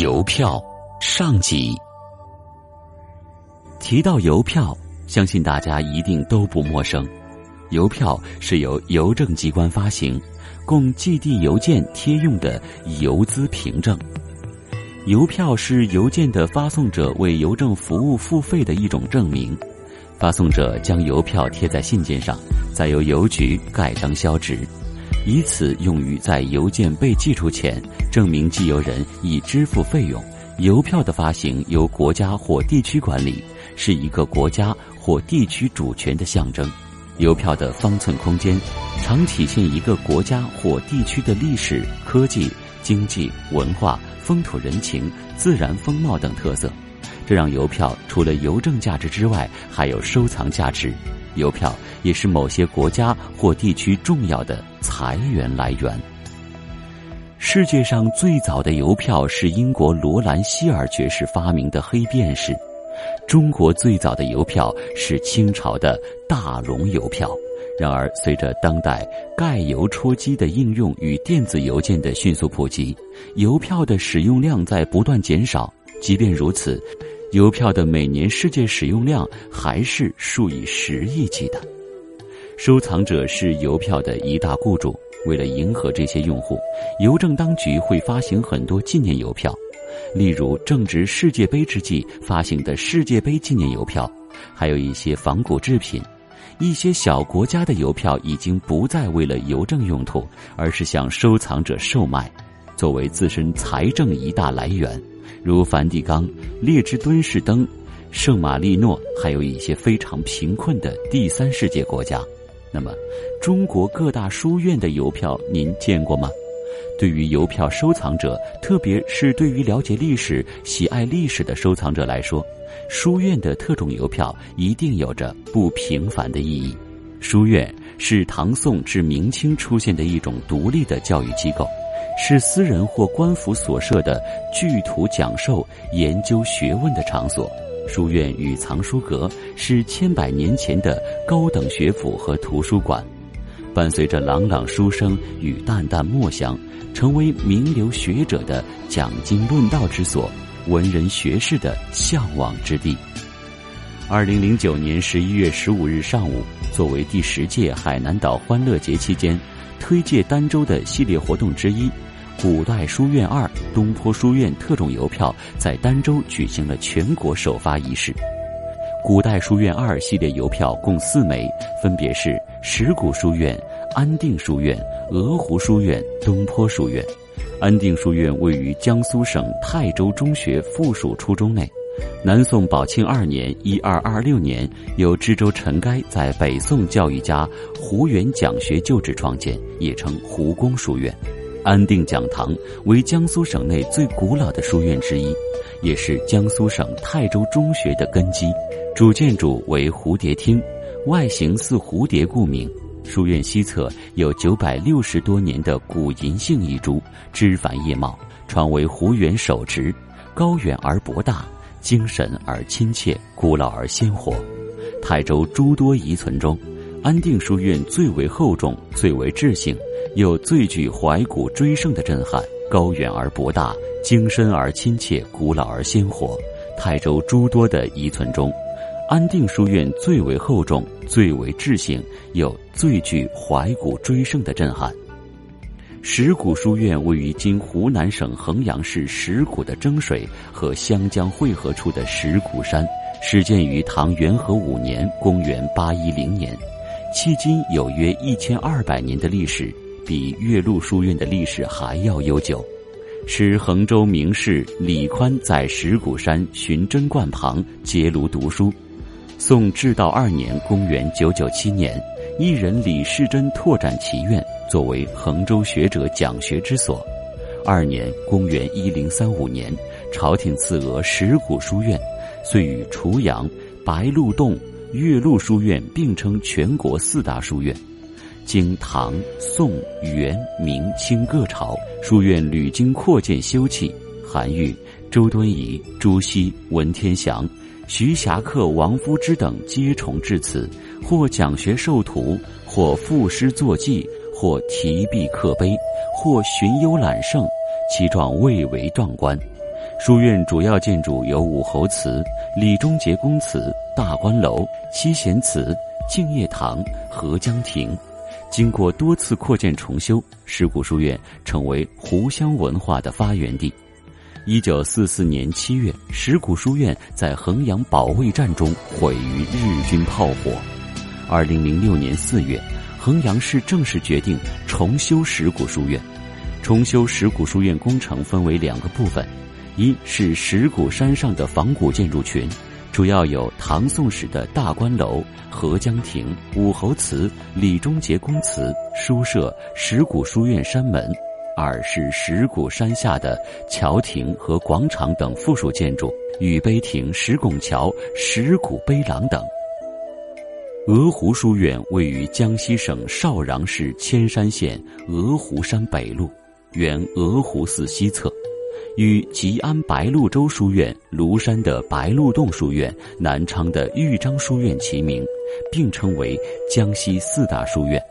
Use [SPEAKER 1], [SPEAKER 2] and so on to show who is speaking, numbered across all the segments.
[SPEAKER 1] 邮票上集。提到邮票，相信大家一定都不陌生。邮票是由邮政机关发行，供寄递邮件贴用的邮资凭证。邮票是邮件的发送者为邮政服务付费的一种证明。发送者将邮票贴在信件上，再由邮局盖章销值。以此用于在邮件被寄出前证明寄邮人已支付费用。邮票的发行由国家或地区管理，是一个国家或地区主权的象征。邮票的方寸空间，常体现一个国家或地区的历史、科技、经济、文化、风土人情、自然风貌等特色，这让邮票除了邮政价值之外，还有收藏价值。邮票也是某些国家或地区重要的财源来源。世界上最早的邮票是英国罗兰希尔爵士发明的黑便士，中国最早的邮票是清朝的大龙邮票。然而，随着当代盖邮戳机的应用与电子邮件的迅速普及，邮票的使用量在不断减少。即便如此，邮票的每年世界使用量还是数以十亿计的。收藏者是邮票的一大雇主。为了迎合这些用户，邮政当局会发行很多纪念邮票，例如正值世界杯之际发行的世界杯纪念邮票，还有一些仿古制品。一些小国家的邮票已经不再为了邮政用途，而是向收藏者售卖，作为自身财政一大来源。如梵蒂冈、列支敦士登、圣马力诺，还有一些非常贫困的第三世界国家。那么，中国各大书院的邮票您见过吗？对于邮票收藏者，特别是对于了解历史、喜爱历史的收藏者来说，书院的特种邮票一定有着不平凡的意义。书院是唐宋至明清出现的一种独立的教育机构，是私人或官府所设的聚图讲授、研究学问的场所。书院与藏书阁是千百年前的高等学府和图书馆，伴随着朗朗书声与淡淡墨香，成为名流学者的讲经论道之所，文人学士的向往之地。二零零九年十一月十五日上午，作为第十届海南岛欢乐节期间推介儋州的系列活动之一。古代书院二东坡书院特种邮票在儋州举行了全国首发仪式。古代书院二系列邮票共四枚，分别是石鼓书院、安定书院、鹅湖书院、东坡书院。安定书院位于江苏省泰州中学附属初中内。南宋宝庆二年（一二二六年），由知州陈该在北宋教育家胡元讲学旧址创建，也称胡公书院。安定讲堂为江苏省内最古老的书院之一，也是江苏省泰州中学的根基。主建筑为蝴蝶厅，外形似蝴蝶故名。书院西侧有九百六十多年的古银杏一株，枝繁叶茂，传为胡元手植，高远而博大，精神而亲切，古老而鲜活。泰州诸多遗存中，安定书院最为厚重，最为质性。又最具怀古追胜的震撼，高远而博大，精深而亲切，古老而鲜活。泰州诸多的遗存中，安定书院最为厚重，最为质性，又最具怀古追胜的震撼。石鼓书院位于今湖南省衡阳市石鼓的蒸水和湘江汇合处的石鼓山，始建于唐元和五年（公元810年），迄今有约一千二百年的历史。比岳麓书院的历史还要悠久，是衡州名士李宽在石鼓山寻真观旁结庐读书。宋至道二年（公元997年），一人李世珍拓展其院，作为衡州学者讲学之所。二年（公元1035年），朝廷赐额石鼓书院，遂与滁阳、白鹿洞、岳麓书院并称全国四大书院。经唐、宋、元、明、清各朝，书院屡经扩建修葺。韩愈、周敦颐、朱熹、文天祥、徐霞客、王夫之等皆重至此，或讲学授徒，或赋诗作记，或题壁刻碑，或寻幽揽胜，其状蔚为壮观。书院主要建筑有武侯祠、李忠节公祠、大观楼、七贤祠、敬业堂、合江亭。经过多次扩建重修，石鼓书院成为湖湘文化的发源地。一九四四年七月，石鼓书院在衡阳保卫战中毁于日军炮火。二零零六年四月，衡阳市正式决定重修石鼓书院。重修石鼓书院工程分为两个部分。一是石鼓山上的仿古建筑群，主要有唐宋时的大观楼、合江亭、武侯祠、李忠节公祠、书舍、石鼓书院山门；二是石鼓山下的桥亭和广场等附属建筑，玉碑亭、石拱桥、石鼓碑廊等。鹅湖书院位于江西省邵阳市铅山县鹅湖山北麓，原鹅湖寺西侧。与吉安白鹭洲书院、庐山的白鹿洞书院、南昌的豫章书院齐名，并称为江西四大书院。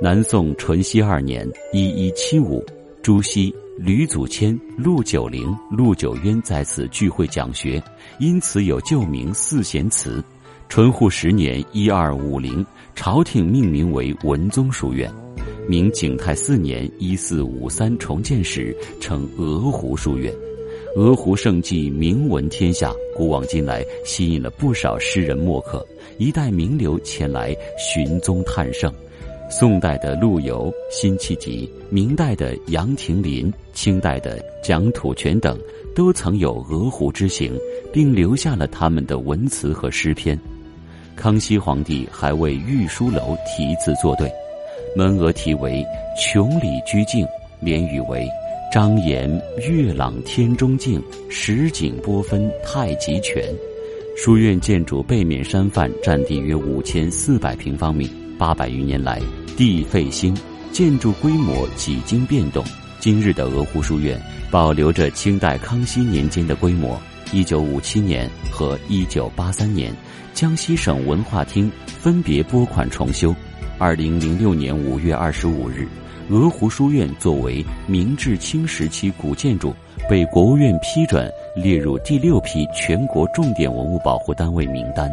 [SPEAKER 1] 南宋淳熙二年（一一七五），朱熹、吕祖谦、陆九龄、陆九渊在此聚会讲学，因此有旧名四贤祠。淳护十年（一二五零），朝廷命名为文宗书院。明景泰四年（一四五三）重建时，称鹅湖书院。鹅湖胜迹名闻天下，古往今来吸引了不少诗人墨客，一代名流前来寻踪探胜。宋代的陆游、辛弃疾，明代的杨廷林，清代的蒋土泉等，都曾有鹅湖之行，并留下了他们的文词和诗篇。康熙皇帝还为御书楼题字作对。门额题为“琼里居静”，联语为“张岩月朗天中静，石景波分太极泉”。书院建筑背面山范占地约五千四百平方米，八百余年来地废兴，建筑规模几经变动。今日的鹅湖书院保留着清代康熙年间的规模。一九五七年和一九八三年，江西省文化厅分别拨款重修。二零零六年五月二十五日，鹅湖书院作为明治清时期古建筑，被国务院批准列入第六批全国重点文物保护单位名单。